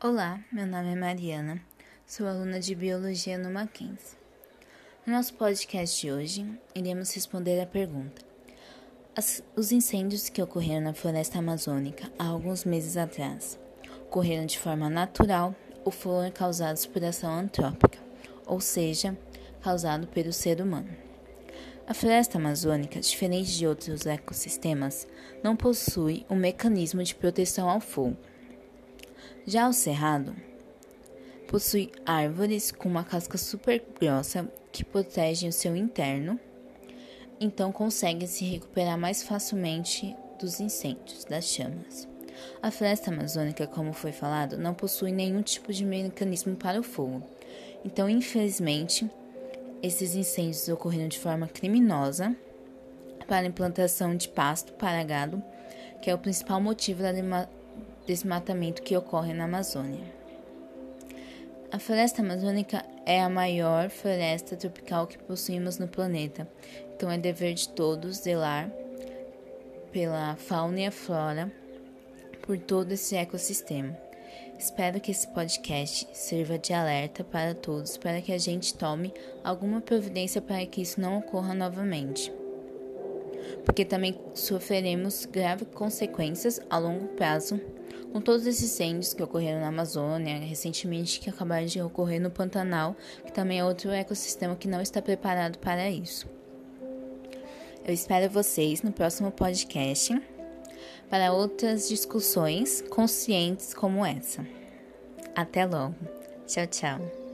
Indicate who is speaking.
Speaker 1: Olá, meu nome é Mariana, sou aluna de Biologia no Mackenzie. No nosso podcast de hoje, iremos responder a pergunta: As, Os incêndios que ocorreram na floresta amazônica há alguns meses atrás ocorreram de forma natural ou foram causados por ação antrópica, ou seja, causado pelo ser humano? A floresta amazônica, diferente de outros ecossistemas, não possui um mecanismo de proteção ao fogo já o cerrado possui árvores com uma casca super grossa que protegem o seu interno, então consegue se recuperar mais facilmente dos incêndios, das chamas. A floresta amazônica, como foi falado, não possui nenhum tipo de mecanismo para o fogo. Então, infelizmente, esses incêndios ocorreram de forma criminosa para a implantação de pasto para gado, que é o principal motivo da desmatamento que ocorre na Amazônia. A floresta amazônica é a maior floresta tropical que possuímos no planeta, então é dever de todos zelar pela fauna e a flora, por todo esse ecossistema. Espero que esse podcast sirva de alerta para todos, para que a gente tome alguma providência para que isso não ocorra novamente. Porque também sofreremos graves consequências a longo prazo com todos esses incêndios que ocorreram na Amazônia, recentemente que acabaram de ocorrer no Pantanal, que também é outro ecossistema que não está preparado para isso. Eu espero vocês no próximo podcast para outras discussões conscientes como essa. Até logo. Tchau, tchau.